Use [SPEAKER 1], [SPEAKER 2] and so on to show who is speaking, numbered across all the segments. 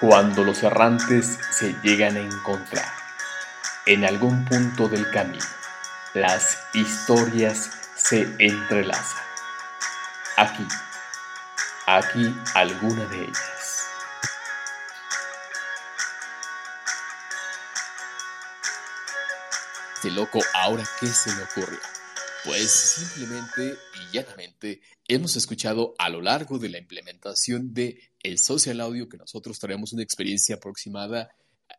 [SPEAKER 1] Cuando los errantes se llegan a encontrar en algún punto del camino, las historias se entrelazan. Aquí, aquí alguna de ellas. Este loco, ahora qué se me ocurrió. Pues simplemente y llanamente hemos escuchado a lo largo de la implementación de el social audio que nosotros traemos una experiencia aproximada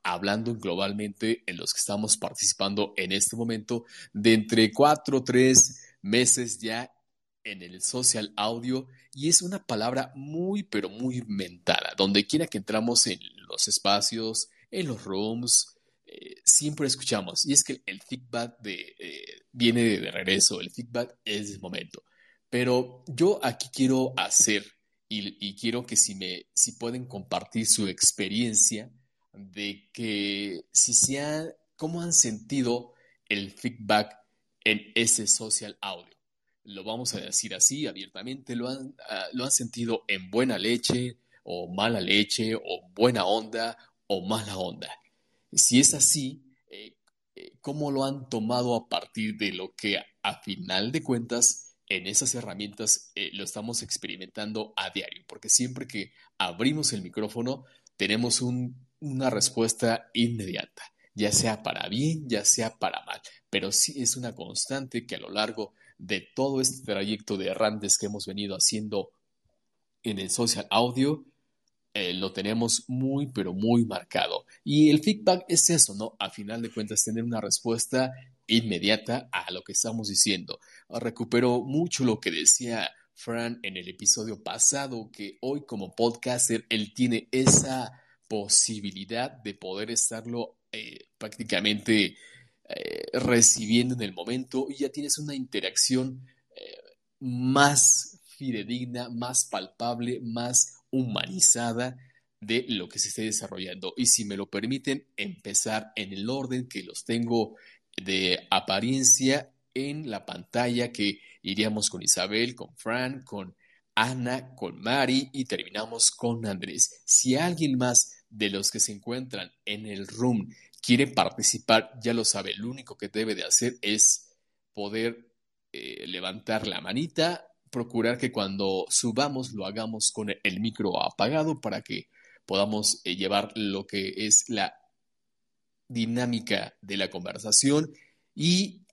[SPEAKER 1] hablando globalmente en los que estamos participando en este momento de entre cuatro o tres meses ya en el social audio y es una palabra muy pero muy mentada donde quiera que entramos en los espacios en los rooms eh, siempre escuchamos, y es que el feedback de, eh, viene de regreso, el feedback es de momento. Pero yo aquí quiero hacer, y, quiero que si, me, si pueden compartir su experiencia de que si se cómo han sentido el feedback en ese social audio. Lo vamos a decir así abiertamente, lo han, ah, lo han sentido en buena leche o mala leche o buena onda o mala onda. Si es así, ¿cómo lo han tomado a partir de lo que a, final de cuentas en esas herramientas eh, lo estamos experimentando a diario? Porque siempre que abrimos el micrófono tenemos una respuesta inmediata, ya sea para bien, ya sea para mal, pero sí es una constante que a lo largo de todo este trayecto de errantes que hemos venido haciendo en el social audio, eh, lo tenemos muy, pero muy marcado. Y el feedback es eso, ¿no? A final de cuentas, tener una respuesta inmediata a lo que estamos diciendo. Recupero mucho lo que decía Fran en el episodio pasado, que hoy como podcaster él tiene esa posibilidad de poder estarlo eh, prácticamente eh, recibiendo en el momento y ya tienes una interacción más fidedigna, más palpable, más humanizada de lo que se esté desarrollando. Y si me lo permiten, empezar en el orden que los tengo de apariencia en la pantalla, que iríamos con Isabel, con Fran, con Ana, con Mari y terminamos con Andrés. Si alguien más de los que se encuentran en el room quiere participar, ya lo sabe, lo único que debe de hacer es poder eh, levantar la manita, procurar que cuando subamos lo hagamos con el micro apagado para que podamos eh, llevar lo que es la dinámica de la conversación. Y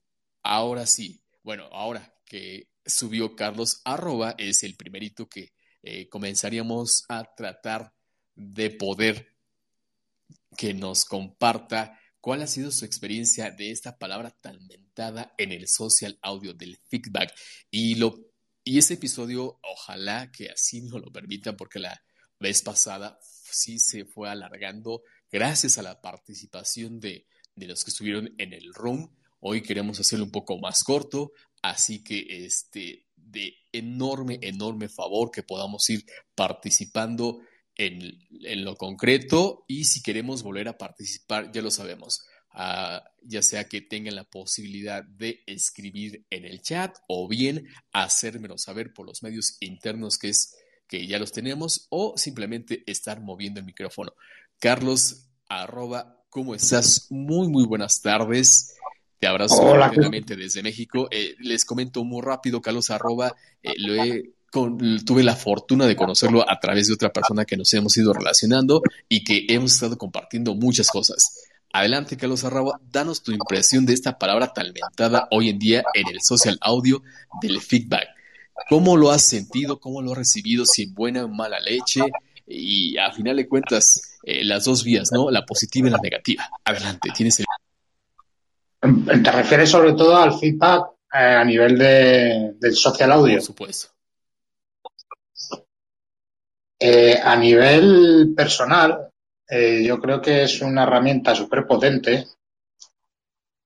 [SPEAKER 1] ahora sí, bueno, ahora que subió Carlos arroba es el primerito que eh, comenzaríamos a tratar de poder que nos comparta cuál ha sido su experiencia de esta palabra tan mentada en el social audio del feedback. Y lo y ese episodio, ojalá que así nos lo permita, porque la vez pasada sí se fue alargando gracias a la participación de, los que estuvieron en el room. Hoy queremos hacerlo un poco más corto, así que este, de enorme, enorme favor que podamos ir participando en, en lo concreto y si queremos volver a participar, ya lo sabemos ya sea que tengan la posibilidad de escribir en el chat o bien hacérmelo saber por los medios internos que es que ya los tenemos o simplemente estar moviendo el micrófono. Carlos, arroba, ¿cómo estás? Muy, muy buenas tardes. Te abrazo rápidamente desde México. Eh, les comento muy rápido, Carlos, arroba, eh, lo he tuve la fortuna de conocerlo a través de otra persona que nos hemos ido relacionando y que hemos estado compartiendo muchas cosas. Adelante, Carlos Arraba, danos tu impresión de esta palabra talmentada hoy en día en el social audio del feedback. ¿Cómo lo has sentido? ¿Cómo lo has recibido? Si en buena o mala leche. Y a final de cuentas, eh, las dos vías, ¿no? La positiva y la negativa. Adelante, tienes el.
[SPEAKER 2] ¿Te refieres sobre todo al feedback eh, a nivel de, del social audio?
[SPEAKER 1] Por supuesto.
[SPEAKER 2] Eh, a nivel personal, eh, yo creo que es una herramienta súper potente,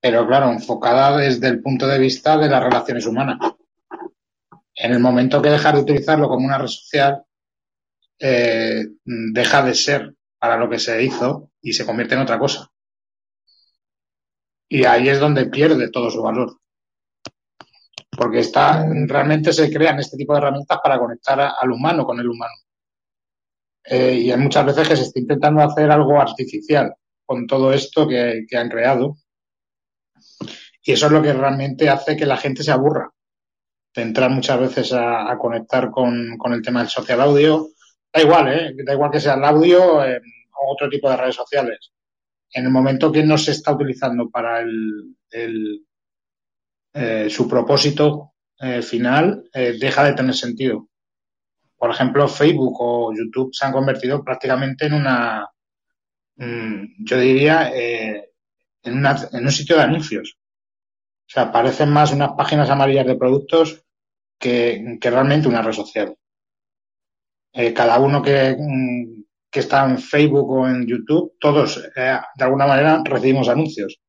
[SPEAKER 2] pero claro, enfocada desde el punto de vista de las relaciones humanas. En el momento que dejas de utilizarlo como una red social, eh, deja de ser para lo que se hizo y se convierte en otra cosa. Y ahí es donde pierde todo su valor. porque está, realmente se crean este tipo de herramientas para conectar al humano con el humano. Eh, y hay muchas veces que se está intentando hacer algo artificial con todo esto que, han creado. Y eso es lo que realmente hace que la gente se aburra de entrar muchas veces a, conectar con, el tema del social audio. Da igual, ¿eh? Da igual que sea el audio o otro tipo de redes sociales. En el momento que no se está utilizando para el, eh, su propósito eh, final, deja de tener sentido por ejemplo, Facebook o YouTube se han convertido prácticamente en una, mm, yo diría, eh, en, un sitio de anuncios. O sea, parecen más unas páginas amarillas de productos que, realmente una red social. Eh, cada uno que, mm, que, está en Facebook o en YouTube, todos eh, de alguna manera recibimos anuncios.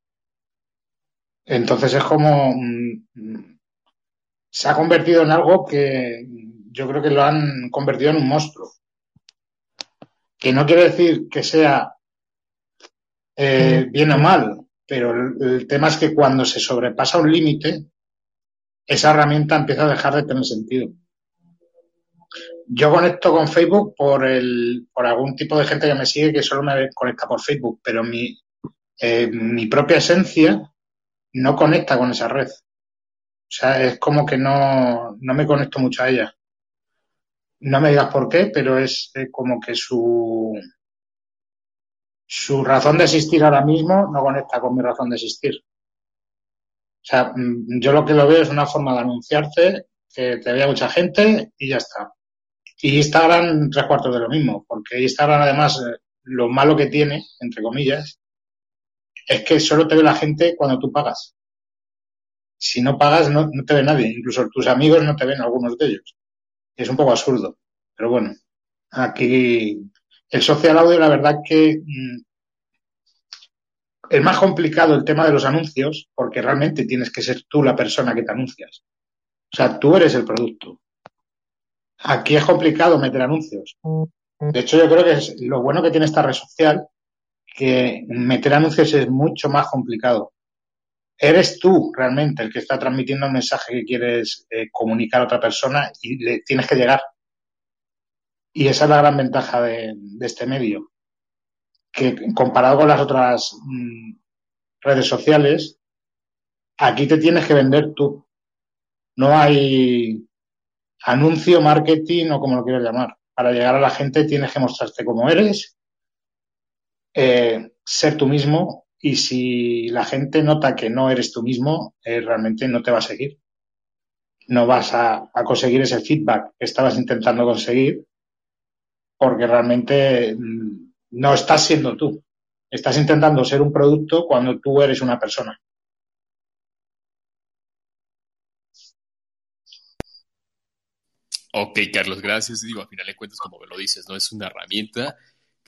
[SPEAKER 2] Entonces es como mm, se ha convertido en algo que yo creo que lo han convertido en un monstruo. Que no quiere decir que sea eh, bien o mal, pero el, tema es que cuando se sobrepasa un límite, esa herramienta empieza a dejar de tener sentido. Yo conecto con Facebook por, el, por algún tipo de gente que me sigue que solo me conecta por Facebook, pero mi, eh, mi propia esencia no conecta con esa red. O sea, es como que no, no me conecto mucho a ella. No me digas por qué, pero es eh, como que su, su razón de existir ahora mismo no conecta con mi razón de existir. O sea, mm, yo lo que lo veo es una forma de anunciarte, que te vea mucha gente y ya está. Y Instagram, tres cuartos de lo mismo, porque Instagram además, eh, lo malo que tiene, entre comillas, es que solo te ve la gente cuando tú pagas. Si no pagas, no, no te ve nadie. Incluso tus amigos no te ven, algunos de ellos es un poco absurdo. Pero bueno, aquí el social audio, la verdad que mm, es más complicado el tema de los anuncios porque realmente tienes que ser tú la persona que te anuncias. O sea, tú eres el producto. Aquí es complicado meter anuncios. De hecho, yo creo que es lo bueno que tiene esta red social, que meter anuncios es mucho más complicado eres tú realmente el que está transmitiendo el mensaje que quieres eh, comunicar a otra persona y le tienes que llegar. Y esa es la gran ventaja de, este medio, que comparado con las otras mm, redes sociales, aquí te tienes que vender tú. No hay anuncio, marketing o como lo quieras llamar. Para llegar a la gente tienes que mostrarte cómo eres, eh, ser tú mismo y si la gente nota que no eres tú mismo, eh, realmente no te va a seguir. No vas a, conseguir ese feedback que estabas intentando conseguir porque realmente mm, no estás siendo tú. Estás intentando ser un producto cuando tú eres una persona.
[SPEAKER 1] Ok, Carlos, gracias. Digo, a final de cuentas, como me lo dices, no es una herramienta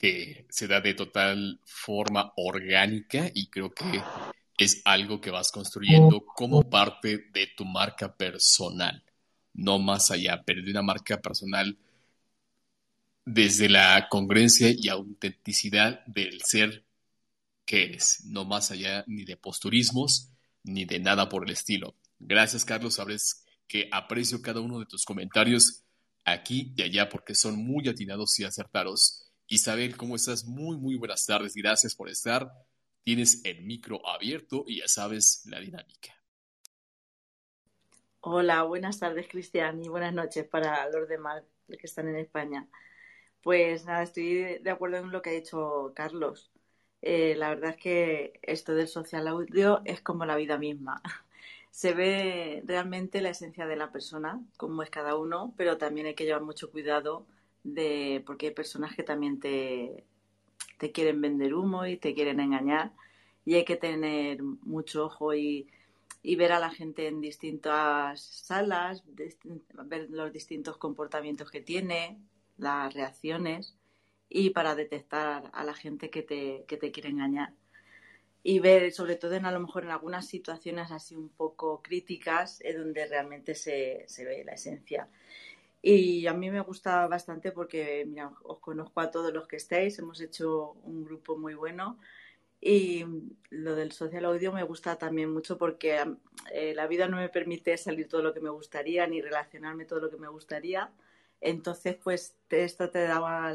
[SPEAKER 1] que se da de total forma orgánica y creo que es algo que vas construyendo como parte de tu marca personal, no más allá, pero de una marca personal desde la congruencia y autenticidad del ser que eres, no más allá ni de posturismos ni de nada por el estilo. Gracias, Carlos. Sabes que aprecio cada uno de tus comentarios aquí y allá porque son muy atinados y acertados. Isabel, ¿cómo estás? Muy, muy buenas tardes. Gracias por estar. Tienes el micro abierto y ya sabes la dinámica.
[SPEAKER 3] Hola, buenas tardes, Cristian, y buenas noches para los demás que están en España. Pues nada, estoy de acuerdo en lo que ha dicho Carlos. Eh, la verdad es que esto del social audio es como la vida misma. Se ve realmente la esencia de la persona, como es cada uno, pero también hay que llevar mucho cuidado de porque hay personas que también te, te quieren vender humo y te quieren engañar y hay que tener mucho ojo y, y ver a la gente en distintas salas, ver los distintos comportamientos que tiene, las reacciones y para detectar a la gente que te, que te quiere engañar. Y ver, sobre todo en a lo mejor en algunas situaciones así un poco críticas, es donde realmente se, se ve la esencia. Y a mí me gusta bastante porque, mira, os conozco a todos los que estáis, hemos hecho un grupo muy bueno Y lo del social audio me gusta también mucho porque eh, la vida no me permite salir todo lo que me gustaría ni relacionarme todo lo que me gustaría. Entonces, pues esto te da,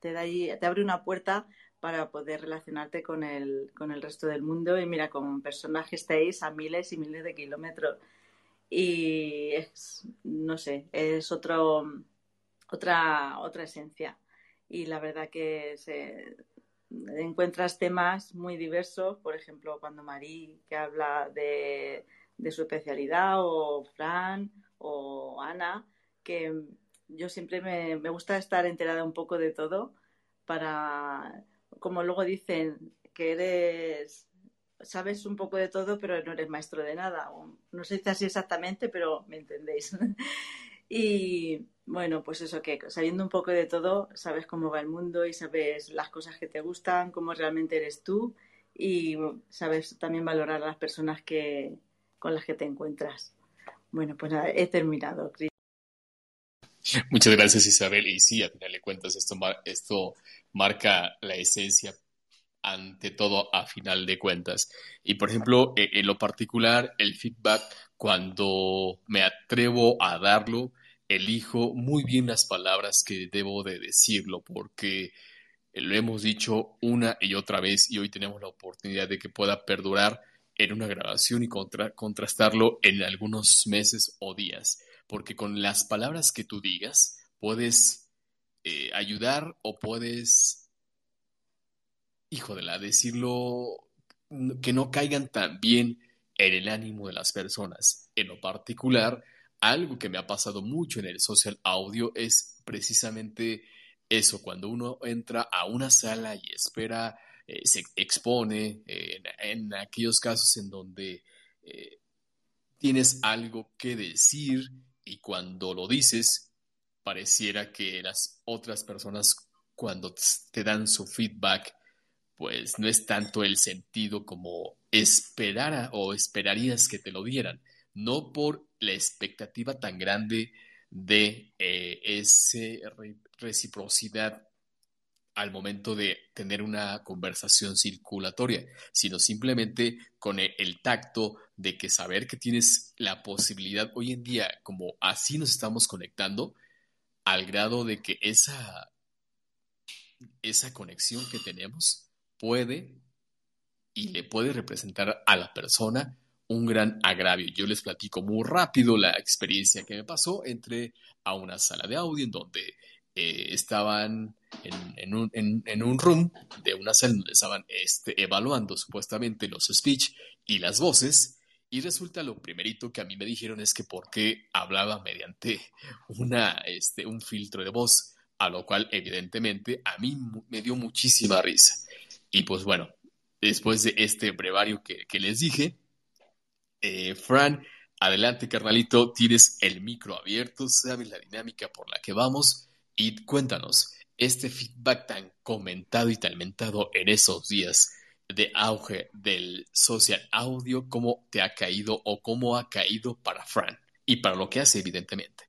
[SPEAKER 3] te, da te abre una puerta para poder relacionarte con el, con el resto del mundo. Y mira, con personas que estáis a miles y miles de kilómetros. Y es, no sé, es otro, otra, otra esencia. Y la verdad que se, encuentras temas muy diversos, por ejemplo, cuando Marí que habla de, su especialidad, o Fran, o Ana, que yo siempre me, me, gusta estar enterada un poco de todo para, como luego dicen, que eres, sabes un poco de todo, pero no eres maestro de nada. No se dice así exactamente, pero me entendéis. y, bueno, pues eso que sabiendo un poco de todo, sabes cómo va el mundo y sabes las cosas que te gustan, cómo realmente eres tú y sabes también valorar a las personas que, con las que te encuentras. Bueno, pues he terminado,
[SPEAKER 1] Muchas gracias Isabel. Y sí, a final de cuentas esto, esto marca la esencia ante todo a final de cuentas. Y por ejemplo, e, en lo particular, el feedback, cuando me atrevo a darlo, elijo muy bien las palabras que debo de decirlo, porque lo hemos dicho una y otra vez y hoy tenemos la oportunidad de que pueda perdurar en una grabación y contrastarlo en algunos meses o días, porque con las palabras que tú digas puedes eh, ayudar o puedes, la, decirlo que no caigan tan bien en el ánimo de las personas. En lo particular, algo que me ha pasado mucho en el social audio es precisamente eso, cuando uno entra a una sala y espera, eh, se expone en, aquellos casos en donde eh, tienes algo que decir y cuando lo dices, pareciera que las otras personas cuando te dan su feedback, pues no es tanto el sentido como esperara o esperarías que te lo dieran, no por la expectativa tan grande de eh, esa reciprocidad al momento de tener una conversación circulatoria, sino simplemente con el, tacto de que saber que tienes la posibilidad hoy en día, como así nos estamos conectando, al grado de que esa, esa conexión que tenemos puede y le puede representar a la persona un gran agravio. Yo les platico muy rápido la experiencia que me pasó. Entré a una sala de audio en donde eh, estaban en, un, room de una sala donde estaban este, evaluando supuestamente los speech y las voces. Y resulta lo primerito que a mí me dijeron es que por qué hablaba mediante una, este, un filtro de voz, a lo cual evidentemente a mí me dio muchísima risa. Y pues bueno, después de este brevario que, que les dije, eh, Fran, adelante, carnalito, tienes el micro abierto, sabes la dinámica por la que vamos y cuéntanos, este feedback tan comentado y tan mentado en esos días de auge del social audio, ¿cómo te ha caído o cómo ha caído para Fran? Y para lo que hace, evidentemente.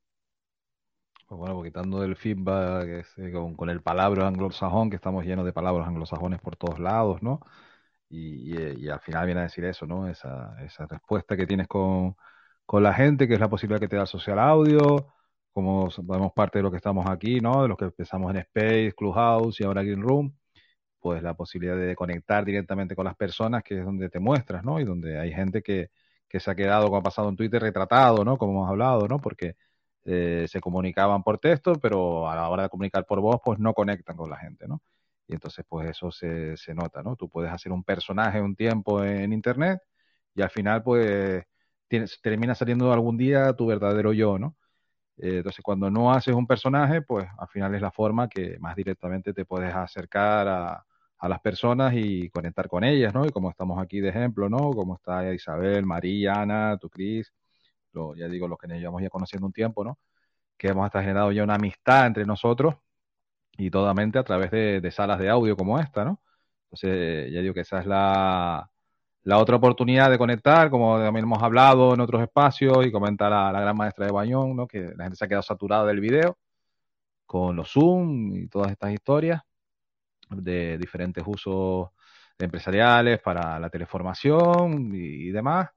[SPEAKER 4] Pues bueno, quitando el feedback con, con, el palabra anglosajón, que estamos llenos de palabras anglosajones por todos lados, ¿no? Y, al final viene a decir eso, ¿no? Esa, esa respuesta que tienes con, con la gente, que es la posibilidad que te da el social audio, como somos parte de lo que estamos aquí, ¿no? De los que empezamos en Space, Clubhouse y ahora Green Room, pues la posibilidad de conectar directamente con las personas, que es donde te muestras, ¿no? Y donde hay gente que, que se ha quedado, como ha pasado en Twitter, retratado, ¿no? Como hemos hablado, ¿no? Porque eh, se comunicaban por texto, pero a la hora de comunicar por voz, pues no conectan con la gente, ¿no? y entonces pues eso se, se nota, ¿no? Tú puedes hacer un personaje un tiempo en internet y al final pues tienes, termina saliendo algún día tu verdadero yo, ¿no? Eh, entonces cuando no haces un personaje pues al final es la forma que más directamente te puedes acercar a, a las personas y conectar con ellas, ¿no? Y como estamos aquí de ejemplo, ¿no? Como está Isabel, María, Ana, tú, Cris, ya digo, los que nos llevamos ya conociendo un tiempo, ¿no? Que hemos hasta generado ya una amistad entre nosotros y totalmente a través de, salas de audio como esta, ¿no? Entonces, ya digo que esa es la, la otra oportunidad de conectar, como también hemos hablado en otros espacios, y comentar a la gran maestra de Bañón, ¿no? Que la gente se ha quedado saturada del video, con los Zoom y todas estas historias de diferentes usos empresariales, para la teleformación y, demás.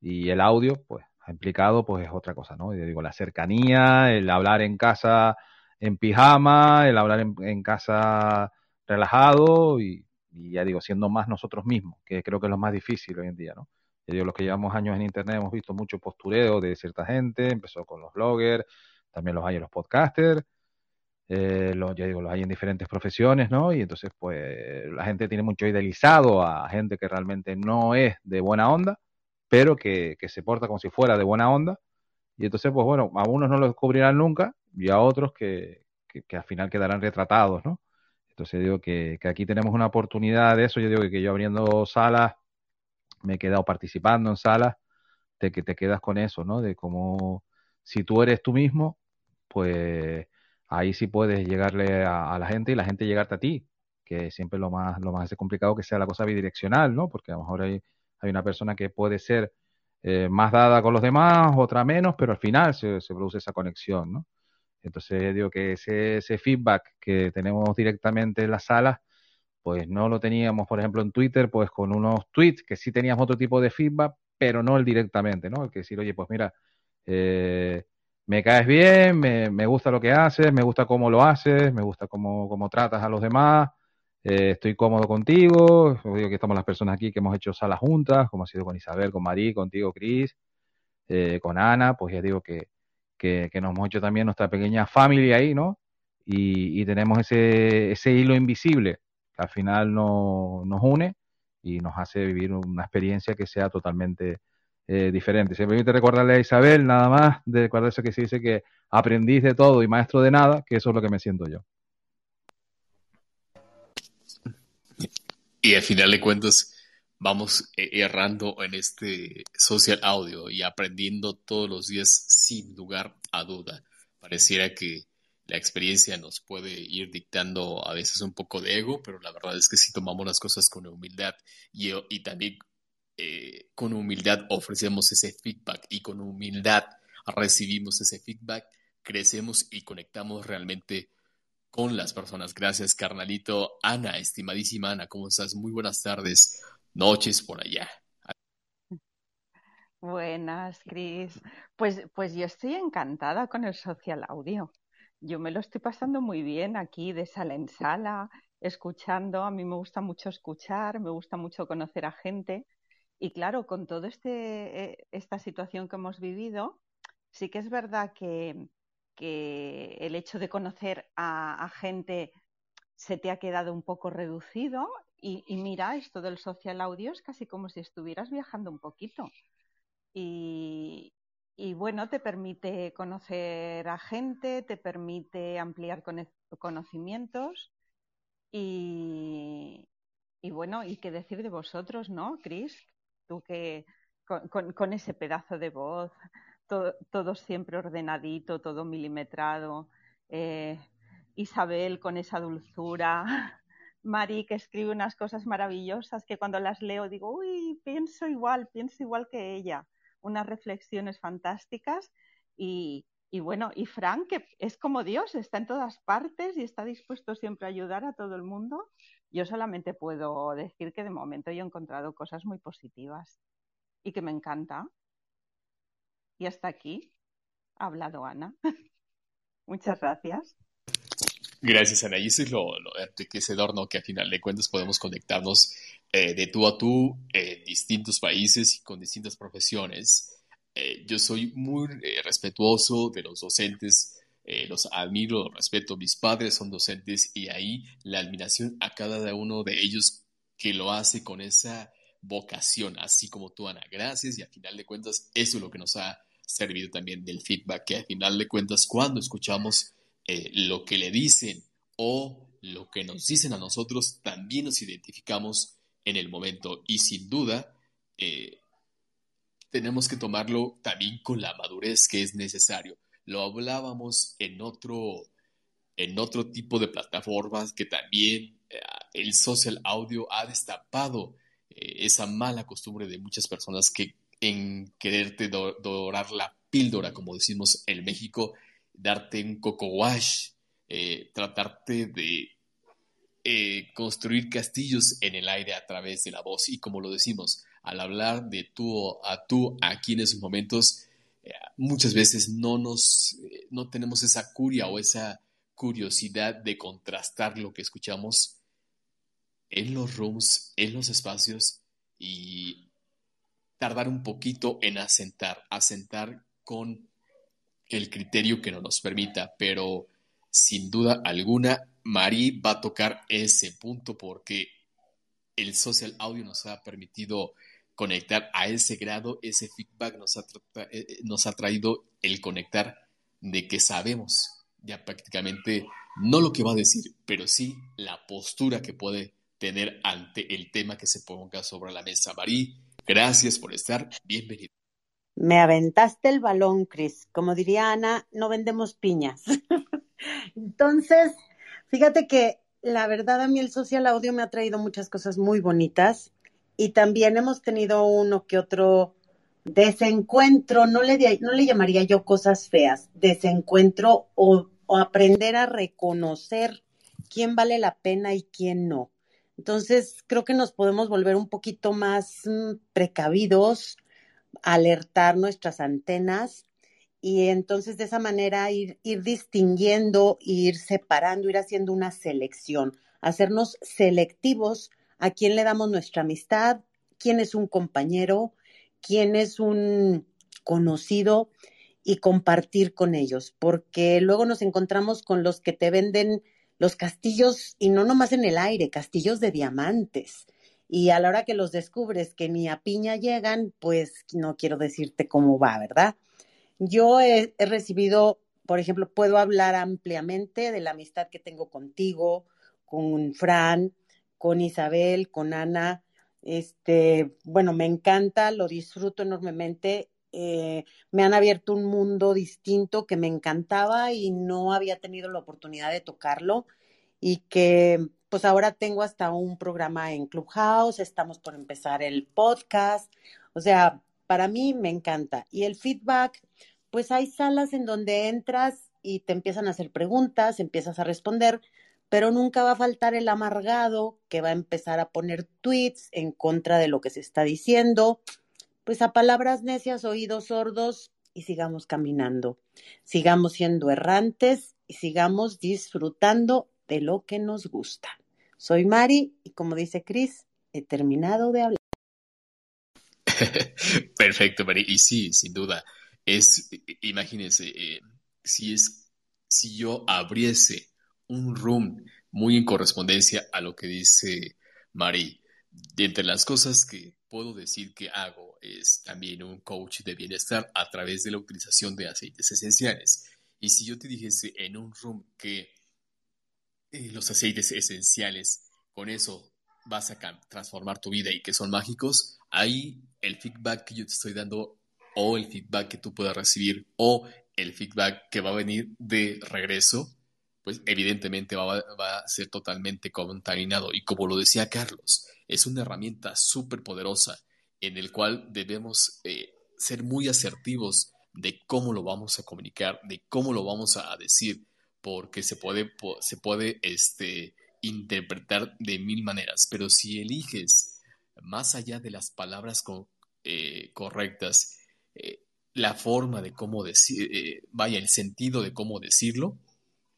[SPEAKER 4] Y el audio, pues, implicado, pues, es otra cosa, ¿no? Yo digo, la cercanía, el hablar en casa en pijama, el hablar en, casa relajado y, ya digo, siendo más nosotros mismos, que creo que es lo más difícil hoy en día, ¿no? Ya digo, los que llevamos años en Internet hemos visto mucho postureo de cierta gente, empezó con los bloggers, también los hay en los podcasters, eh, los, ya digo, los hay en diferentes profesiones, ¿no? Y entonces, pues, la gente tiene mucho idealizado a gente que realmente no es de buena onda, pero que, que se porta como si fuera de buena onda. Y entonces, pues bueno, a unos no lo descubrirán nunca y a otros que, que, al final quedarán retratados, ¿no? Entonces digo que, aquí tenemos una oportunidad de eso. Yo digo que yo abriendo salas, me he quedado participando en salas, de que te quedas con eso, ¿no? De cómo si tú eres tú mismo, pues ahí sí puedes llegarle a, la gente y la gente llegarte a ti, que siempre lo más, lo más complicado que sea la cosa bidireccional, ¿no? Porque a lo mejor hay, hay una persona que puede ser eh, más dada con los demás, otra menos, pero al final se, produce esa conexión, ¿no? Entonces digo que ese, ese feedback que tenemos directamente en las salas, pues no lo teníamos, por ejemplo, en Twitter, pues con unos tweets que sí teníamos otro tipo de feedback, pero no el directamente, ¿no? El que decir, oye, pues mira, eh, me caes bien, me, me, gusta lo que haces, me gusta cómo lo haces, me gusta cómo, cómo tratas a los demás, eh, estoy cómodo contigo, digo que estamos las personas aquí que hemos hecho salas juntas, como ha sido con Isabel, con Marí, contigo, Cris, eh, con Ana, pues ya digo que, que, nos hemos hecho también nuestra pequeña familia ahí, ¿no? Y, tenemos ese, ese hilo invisible que al final no, nos une y nos hace vivir una experiencia que sea totalmente eh, diferente. Si me permite recordarle a Isabel, nada más, de recordar eso que se dice que aprendiz de todo y maestro de nada, que eso es lo que me siento yo.
[SPEAKER 1] Y al final de cuentas, vamos eh, errando en este social audio y aprendiendo todos los días sin lugar a duda. Pareciera que la experiencia nos puede ir dictando a veces un poco de ego, pero la verdad es que si tomamos las cosas con humildad y, y también eh, con humildad ofrecemos ese feedback y con humildad recibimos ese feedback, crecemos y conectamos realmente con las personas. Gracias, carnalito. Ana, estimadísima Ana, ¿cómo estás? Muy buenas tardes noches por allá.
[SPEAKER 5] Buenas, Cris. Pues, pues yo estoy encantada con el social audio. Yo me lo estoy pasando muy bien aquí de sala en sala, escuchando. A mí me gusta mucho escuchar, me gusta mucho conocer a gente. Y claro, con toda este, eh, esta situación que hemos vivido, sí que es verdad que, que el hecho de conocer a, gente se te ha quedado un poco reducido y, mira, esto del social audio es casi como si estuvieras viajando un poquito. Y, bueno, te permite conocer a gente, te permite ampliar conocimientos y, bueno, y qué decir de vosotros, ¿no, Chris? Tú que con, ese pedazo de voz, todo, siempre ordenadito, todo milimetrado, eh, Isabel con esa dulzura, Mari, que escribe unas cosas maravillosas que cuando las leo digo, uy, pienso igual, pienso igual que ella. Unas reflexiones fantásticas y, bueno, y Frank, que es como Dios, está en todas partes y está dispuesto siempre a ayudar a todo el mundo. Yo solamente puedo decir que de momento yo he encontrado cosas muy positivas y que me encanta. Y hasta aquí ha hablado Ana. Muchas gracias.
[SPEAKER 1] Gracias, Ana. Y eso es lo, lo enriquecedor, ¿no? Que al final de cuentas podemos conectarnos eh, de tú a tú en distintos países y con distintas profesiones. Eh, yo soy muy eh, respetuoso de los docentes, los admiro, los respeto. Mis padres son docentes y ahí la admiración a cada uno de ellos que lo hace con esa vocación, así como tú, Ana. Gracias y al final de cuentas eso es lo que nos ha servido también del feedback, que al final de cuentas cuando escuchamos eh, lo que le dicen o lo que nos dicen a nosotros, también nos identificamos en el momento y sin duda eh, tenemos que tomarlo también con la madurez que es necesario. Lo hablábamos en otro, en otro tipo de plataformas que también eh, el social audio ha destapado esa mala costumbre de muchas personas que en quererte dorar la píldora, como decimos en México, darte un coco wash, eh, tratarte de eh, construir castillos en el aire a través de la voz. Y como lo decimos, al hablar de tú a tú aquí en esos momentos, eh, muchas veces no nos, no tenemos esa curia o esa curiosidad de contrastar lo que escuchamos en los rooms, en los espacios y tardar un poquito en asentar, asentar con el criterio que no nos permita, pero sin duda alguna, Marí va a tocar ese punto porque el social audio nos ha permitido conectar a ese grado, ese feedback nos ha, eh, eh, nos ha traído el conectar de que sabemos ya prácticamente no lo que va a decir, pero sí la postura que puede tener ante el tema que se ponga sobre la mesa. Marí, gracias por estar. Bienvenido.
[SPEAKER 6] Me aventaste el balón, Cris. Como diría Ana, no vendemos piñas. Entonces, fíjate que la verdad a mí el social audio me ha traído muchas cosas muy bonitas y también hemos tenido uno que otro desencuentro, no le, no le llamaría yo cosas feas, desencuentro o, o aprender a reconocer quién vale la pena y quién no. Entonces, creo que nos podemos volver un poquito más mm, precavidos, alertar nuestras antenas y entonces de esa manera ir, ir distinguiendo, ir separando, ir haciendo una selección, hacernos selectivos a quién le damos nuestra amistad, quién es un compañero, quién es un conocido y compartir con ellos, porque luego nos encontramos con los que te venden los castillos, y no nomás en el aire, castillos de diamantes. Y a la hora que los descubres que ni a piña llegan, pues no quiero decirte cómo va, ¿verdad? Yo he, recibido, por ejemplo, puedo hablar ampliamente de la amistad que tengo contigo, con Fran, con Isabel, con Ana. Este, bueno, me encanta, lo disfruto enormemente. Eh, me han abierto un mundo distinto que me encantaba y no había tenido la oportunidad de tocarlo y que pues ahora tengo hasta un programa en Clubhouse, estamos por empezar el podcast, o sea, para mí me encanta. Y el feedback, pues hay salas en donde entras y te empiezan a hacer preguntas, empiezas a responder, pero nunca va a faltar el amargado que va a empezar a poner tweets en contra de lo que se está diciendo. Pues a palabras necias, oídos sordos y sigamos caminando. Sigamos siendo errantes y sigamos disfrutando de lo que nos gusta. Soy Mari y como dice Cris, he terminado de hablar.
[SPEAKER 1] Perfecto, Mari. Y sí, sin duda, es, imagínense, eh, si es, si yo abriese un room muy en correspondencia a lo que dice Mari, de entre las cosas que puedo decir que hago es también un coach de bienestar a través de la utilización de aceites esenciales. Y si yo te dijese en un room que eh, los aceites esenciales, con eso vas a transformar tu vida y que son mágicos, ahí el feedback que yo te estoy dando o el feedback que tú puedas recibir o el feedback que va a venir de regreso, pues evidentemente va, a ser totalmente contaminado. Y como lo decía Carlos, es una herramienta súper poderosa en el cual debemos eh, ser muy asertivos de cómo lo vamos a comunicar, de cómo lo vamos a decir, porque se puede, se puede este, interpretar de mil maneras, pero si eliges más allá de las palabras eh, correctas, eh, la forma de cómo decir, vaya, el sentido de cómo decirlo,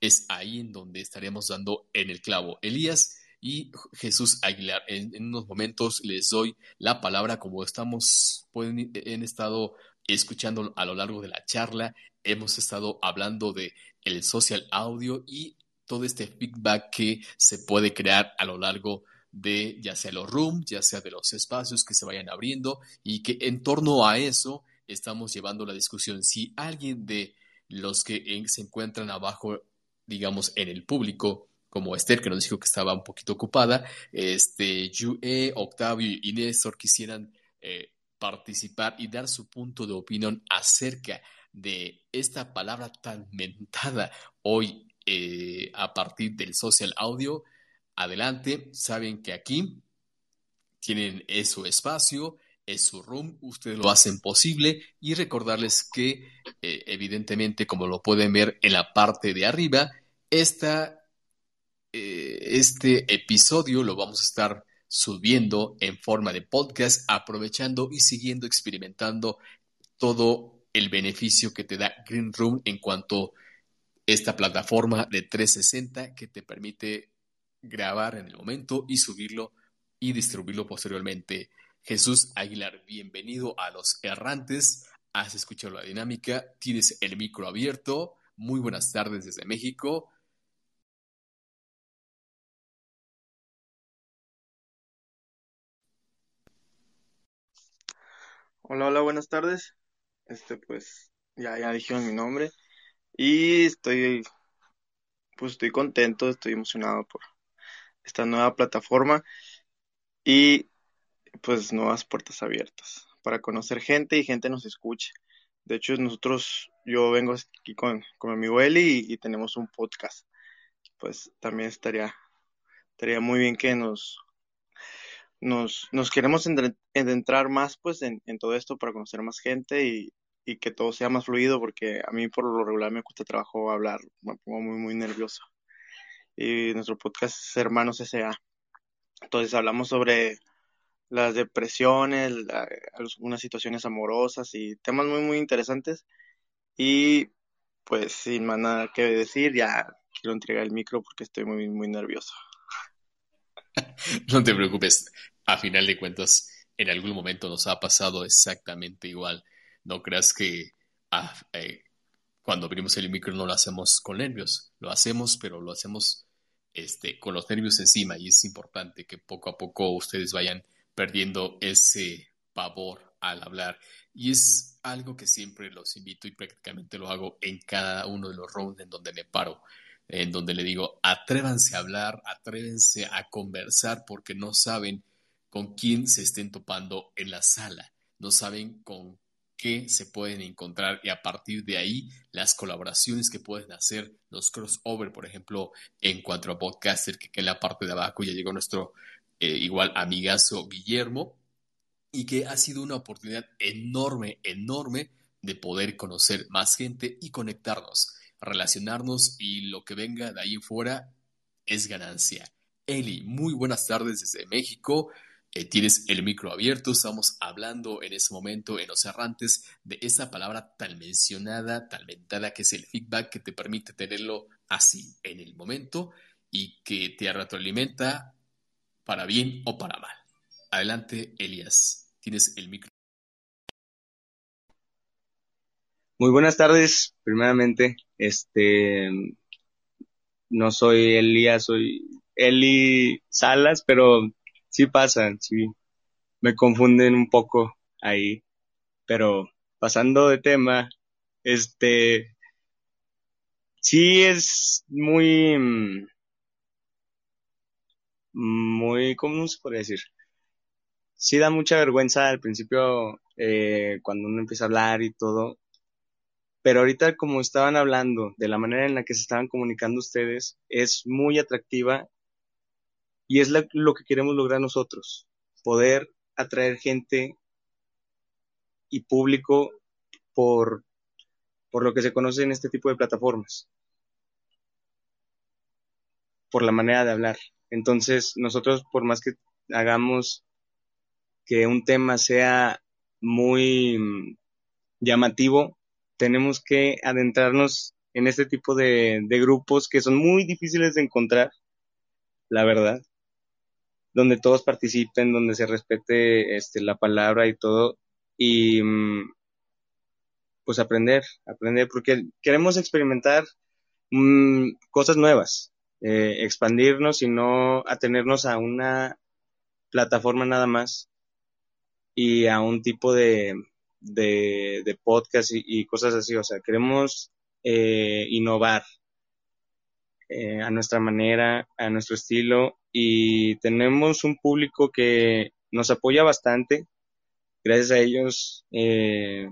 [SPEAKER 1] es ahí en donde estaremos dando en el clavo. Elías y Jesús Aguilar, en, unos momentos les doy la palabra como estamos, pueden, han estado escuchando a lo largo de la charla, hemos estado hablando de el social audio y todo este feedback que se puede crear a lo largo de ya sea los rooms, ya sea de los espacios que se vayan abriendo y que en torno a eso estamos llevando la discusión. Si alguien de los que se encuentran abajo, digamos, en el público, como Esther, que nos dijo que estaba un poquito ocupada, este, Yue, Octavio y Néstor quisieran eh, participar y dar su punto de opinión acerca de esta palabra tan mentada hoy eh, a partir del social audio, adelante, saben que aquí tienen su espacio, es su room, ustedes lo hacen posible y recordarles que eh, evidentemente como lo pueden ver en la parte de arriba, esta eh, este episodio lo vamos a estar subiendo en forma de podcast, aprovechando y siguiendo experimentando todo el beneficio que te da Green Room en cuanto esta plataforma de 360 que te permite grabar en el momento y subirlo y distribuirlo posteriormente. Jesús Aguilar, bienvenido a Los Errantes. Has escuchado la dinámica, tienes el micro abierto. Muy buenas tardes desde México.
[SPEAKER 7] Hola, hola, buenas tardes. Este, pues, ya, ya dijeron mi nombre. Y estoy, pues estoy contento, estoy emocionado por esta nueva plataforma y pues nuevas puertas abiertas para conocer gente y gente nos escuche. De hecho, nosotros, yo vengo aquí con, con mi amigo Eli y, tenemos un podcast. Pues también estaría, estaría muy bien que nos, nos, nos queremos adentrar más pues en, en, todo esto para conocer más gente y, y, que todo sea más fluido porque a mí por lo regular me cuesta trabajo hablar, me pongo muy muy nervioso. Y nuestro podcast es Hermanos S.A. Entonces hablamos sobre las depresiones, algunas situaciones amorosas y temas muy muy interesantes. Y pues sin más nada que decir, ya quiero entregar el micro porque estoy muy muy nervioso.
[SPEAKER 1] no te preocupes, a final de cuentas, en algún momento nos ha pasado exactamente igual. No creas que ah, eh, cuando abrimos el micro no lo hacemos con nervios, lo hacemos, pero lo hacemos este, con los nervios encima y es importante que poco a poco ustedes vayan perdiendo ese pavor al hablar. Y es algo que siempre los invito y prácticamente lo hago en cada uno de los rounds en donde me paro en donde le digo, atrévanse a hablar, atrévense a conversar porque no saben con quién se estén topando en la sala, no saben con qué se pueden encontrar y a partir de ahí las colaboraciones que pueden hacer, los crossover, por ejemplo, en cuanto a podcaster, que, en la parte de abajo ya llegó nuestro eh, igual amigazo Guillermo, y que ha sido una oportunidad enorme, enorme de poder conocer más gente y conectarnos relacionarnos y lo que venga de ahí fuera es ganancia. Eli, muy buenas tardes desde México. Eh, tienes el micro abierto, estamos hablando en ese momento en Los Errantes de esa palabra tan mencionada, tan mentada, que es el feedback que te permite tenerlo así en el momento y que te retroalimenta para bien o para mal. Adelante, Elias, tienes el micro.
[SPEAKER 8] Muy buenas tardes, primeramente. Este, no soy Elías, soy Eli Salas, pero sí pasan, sí, me confunden un poco ahí. Pero pasando de tema, este, sí es muy, muy, ¿cómo se podría decir? Sí da mucha vergüenza al principio, eh, cuando uno empieza a hablar y todo, pero ahorita como estaban hablando, de la manera en la que se estaban comunicando ustedes, es muy atractiva y es lo que queremos lograr nosotros, poder atraer gente y público por, por lo que se conoce en este tipo de plataformas, por la manera de hablar. Entonces, nosotros, por más que hagamos que un tema sea muy mm, llamativo, tenemos que adentrarnos en este tipo de, grupos que son muy difíciles de encontrar, la verdad, donde todos participen, donde se respete este, la palabra y todo, y mm, pues aprender, aprender, porque queremos experimentar mm, cosas nuevas, eh, expandirnos y no atenernos a una plataforma nada más y a un tipo de, de, de podcast y, cosas así. O sea, queremos eh, innovar eh, a nuestra manera, a nuestro estilo y tenemos un público que nos apoya bastante. Gracias a ellos eh,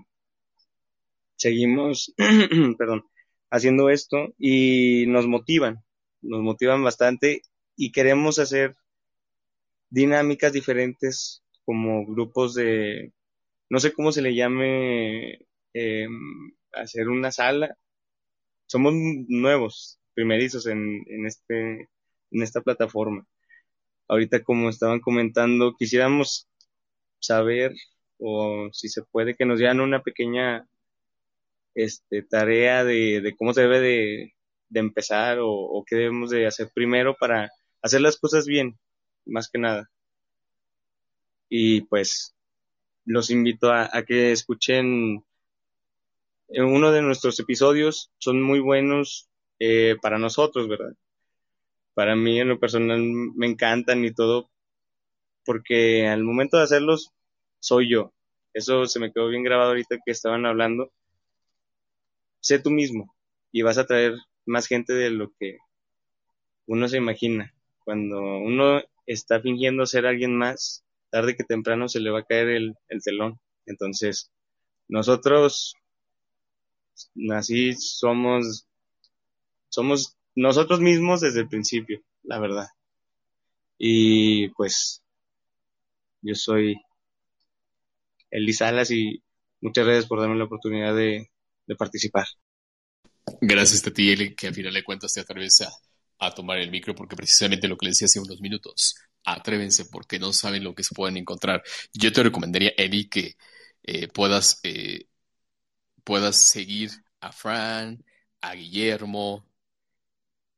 [SPEAKER 8] seguimos, perdón, haciendo esto y nos motivan, nos motivan bastante y queremos hacer dinámicas diferentes como grupos de no sé cómo se le llame eh, hacer una sala. Somos nuevos, primerizos en, en este en esta plataforma. Ahorita, como estaban comentando, quisiéramos saber o si se puede que nos dieran una pequeña este, tarea de, cómo se debe de, empezar o, qué debemos de hacer primero para hacer las cosas bien, más que nada. Y pues los invito a, que escuchen uno de nuestros episodios, son muy buenos eh, para nosotros, ¿verdad? Para mí en lo personal me encantan y todo, porque al momento de hacerlos soy yo. Eso se me quedó bien grabado ahorita que estaban hablando. Sé tú mismo y vas a traer más gente de lo que uno se imagina. Cuando uno está fingiendo ser alguien más, tarde que temprano se le va a caer el, el telón. Entonces, nosotros así somos, somos nosotros mismos desde el principio, la verdad. Y pues, yo soy Elisalas y muchas gracias por darme la oportunidad de, participar.
[SPEAKER 1] Gracias a ti, Eli, que al final de cuentas te atreves a, tomar el micro, porque precisamente lo que les decía hace unos minutos, atrévense porque no saben lo que se pueden encontrar. Yo te recomendaría, Eli, que eh, puedas, eh, puedas seguir a Fran, a Guillermo,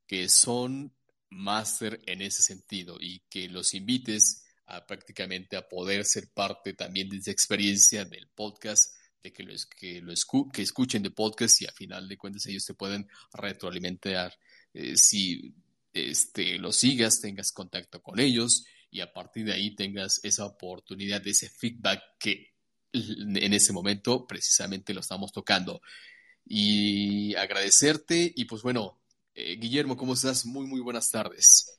[SPEAKER 1] que son máster en ese sentido y que los invites prácticamente a poder ser parte también de esa experiencia del podcast, de que, lo, que, lo que escuchen de podcast y a final de cuentas ellos te pueden retroalimentar. Eh, si este, los sigas, tengas contacto con ellos y a partir de ahí tengas esa oportunidad de ese feedback que en ese momento precisamente lo estamos tocando. Y agradecerte y pues bueno, eh, Guillermo, ¿cómo estás? Muy, muy buenas tardes.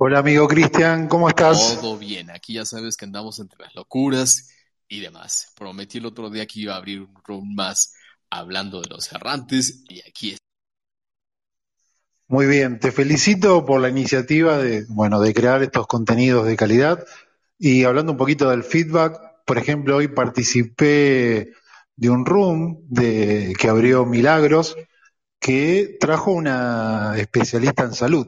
[SPEAKER 9] Hola amigo Cristian, ¿cómo estás?
[SPEAKER 1] Todo bien, aquí ya sabes que andamos entre las locuras y demás. Prometí el otro día que iba a abrir un room más hablando de los errantes y aquí está.
[SPEAKER 9] Muy bien, te felicito por la iniciativa de, bueno, de crear estos contenidos de calidad y hablando un poquito del feedback, por ejemplo, hoy participé de un room de, que abrió Milagros que trajo una especialista en salud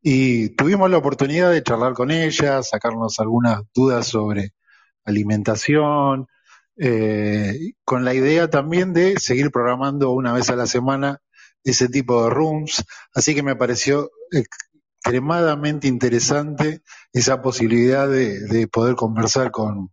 [SPEAKER 9] y tuvimos la oportunidad de charlar con ella, sacarnos algunas dudas sobre alimentación, eh, con la idea también de seguir programando una vez a la semana ese tipo de rooms. Así que me pareció extremadamente interesante esa posibilidad de, poder conversar con,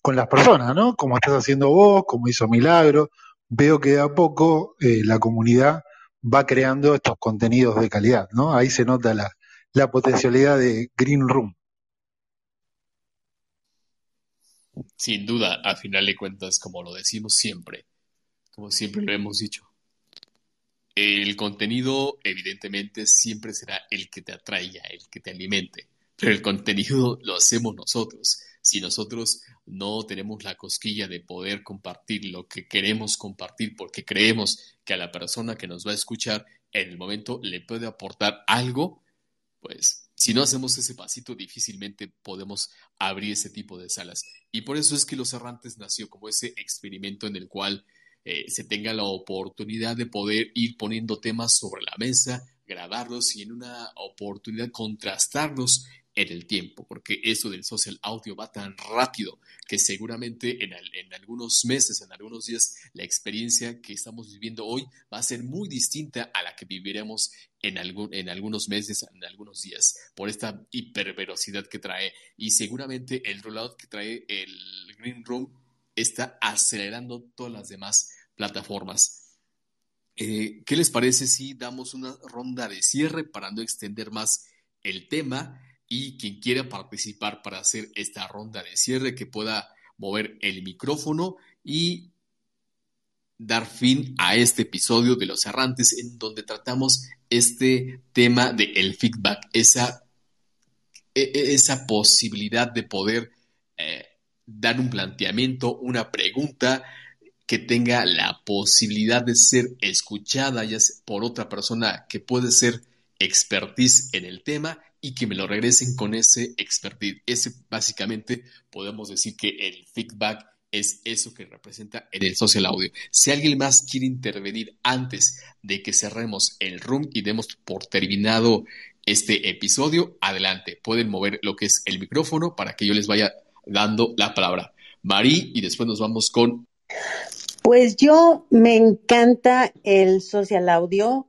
[SPEAKER 9] con, las personas, ¿no? Como estás haciendo vos, como hizo Milagro. Veo que de a poco eh, la comunidad va creando estos contenidos de calidad, ¿no? Ahí se nota la, la potencialidad de Green Room.
[SPEAKER 1] Sin duda, a final de cuentas, como lo decimos siempre, como siempre lo hemos dicho, el contenido evidentemente siempre será el que te atraiga, el que te alimente, pero el contenido lo hacemos nosotros. Si nosotros no tenemos la cosquilla de poder compartir lo que queremos compartir porque creemos que a la persona que nos va a escuchar en el momento le puede aportar algo, pues si no hacemos ese pasito, difícilmente podemos abrir ese tipo de salas. Y por eso es que Los Errantes nació como ese experimento en el cual eh, se tenga la oportunidad de poder ir poniendo temas sobre la mesa, grabarlos y en una oportunidad contrastarlos en el tiempo, porque eso del social audio va tan rápido que seguramente en, en, algunos meses, en algunos días, la experiencia que estamos viviendo hoy va a ser muy distinta a la que viviremos en, algún, en algunos meses, en algunos días, por esta hipervelocidad que trae. Y seguramente el rollout que trae el Green Room está acelerando todas las demás plataformas. Eh, ¿Qué les parece si damos una ronda de cierre para no extender más el tema? Y quien quiera participar para hacer esta ronda de cierre que pueda mover el micrófono y dar fin a este episodio de Los Errantes en donde tratamos este tema del el feedback, esa, e, e, esa posibilidad de poder eh, dar un planteamiento, una pregunta que tenga la posibilidad de ser escuchada ya por otra persona que puede ser expertise en el tema y que me lo regresen con ese expertise. Ese básicamente podemos decir que el feedback es eso que representa en el social audio. Si alguien más quiere intervenir antes de que cerremos el room y demos por terminado este episodio, adelante. Pueden mover lo que es el micrófono para que yo les vaya dando la palabra. Marí, y después nos vamos con...
[SPEAKER 6] Pues yo me encanta el social audio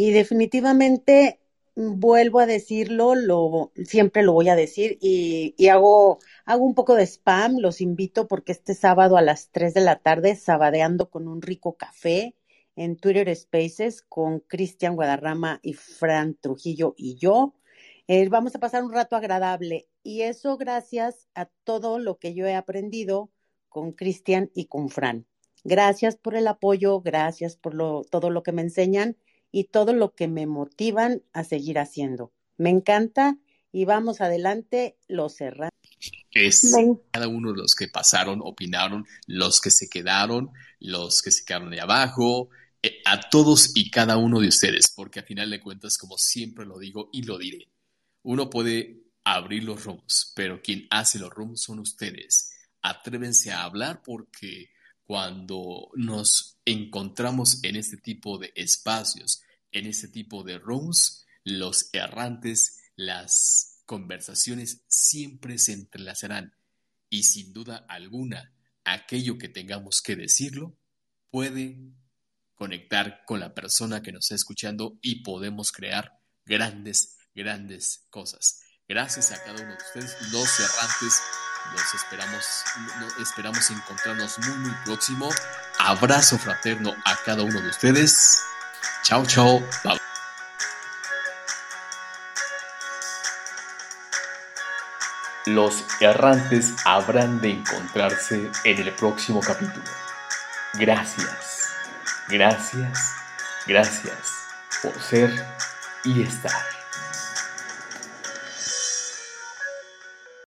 [SPEAKER 6] y definitivamente vuelvo a decirlo, lo, siempre lo voy a decir y, hago, hago un poco de spam, los invito porque este sábado a las 3 de la tarde, sabadeando con un rico café en Twitter Spaces con Cristian Guadarrama y Fran Trujillo y yo. Eh, vamos a pasar un rato agradable y eso gracias a todo lo que yo he aprendido con Cristian y con Fran. Gracias por el apoyo, gracias por lo, todo lo que me enseñan y todo lo que me motivan a seguir haciendo. Me encanta y vamos adelante, los cerramos.
[SPEAKER 1] Es cada uno de los que pasaron, opinaron, los que se quedaron, los que se quedaron de abajo, eh, a todos y cada uno de ustedes, porque a final de cuentas, como siempre lo digo y lo diré, uno puede abrir los rooms, pero quien hace los rooms son ustedes. Atrévense a hablar porque cuando nos encontramos en este tipo de espacios, en este tipo de rooms, los errantes, las conversaciones siempre se entrelazarán y sin duda alguna aquello que tengamos que decirlo puede conectar con la persona que nos está escuchando y podemos crear grandes, grandes cosas. Gracias a cada uno de ustedes, los errantes. Los esperamos, esperamos encontrarnos muy, muy próximo. Abrazo fraterno a cada uno de ustedes. Chao, chao. Bye. Los errantes habrán de encontrarse en el próximo capítulo. Gracias. Gracias, gracias por ser y estar.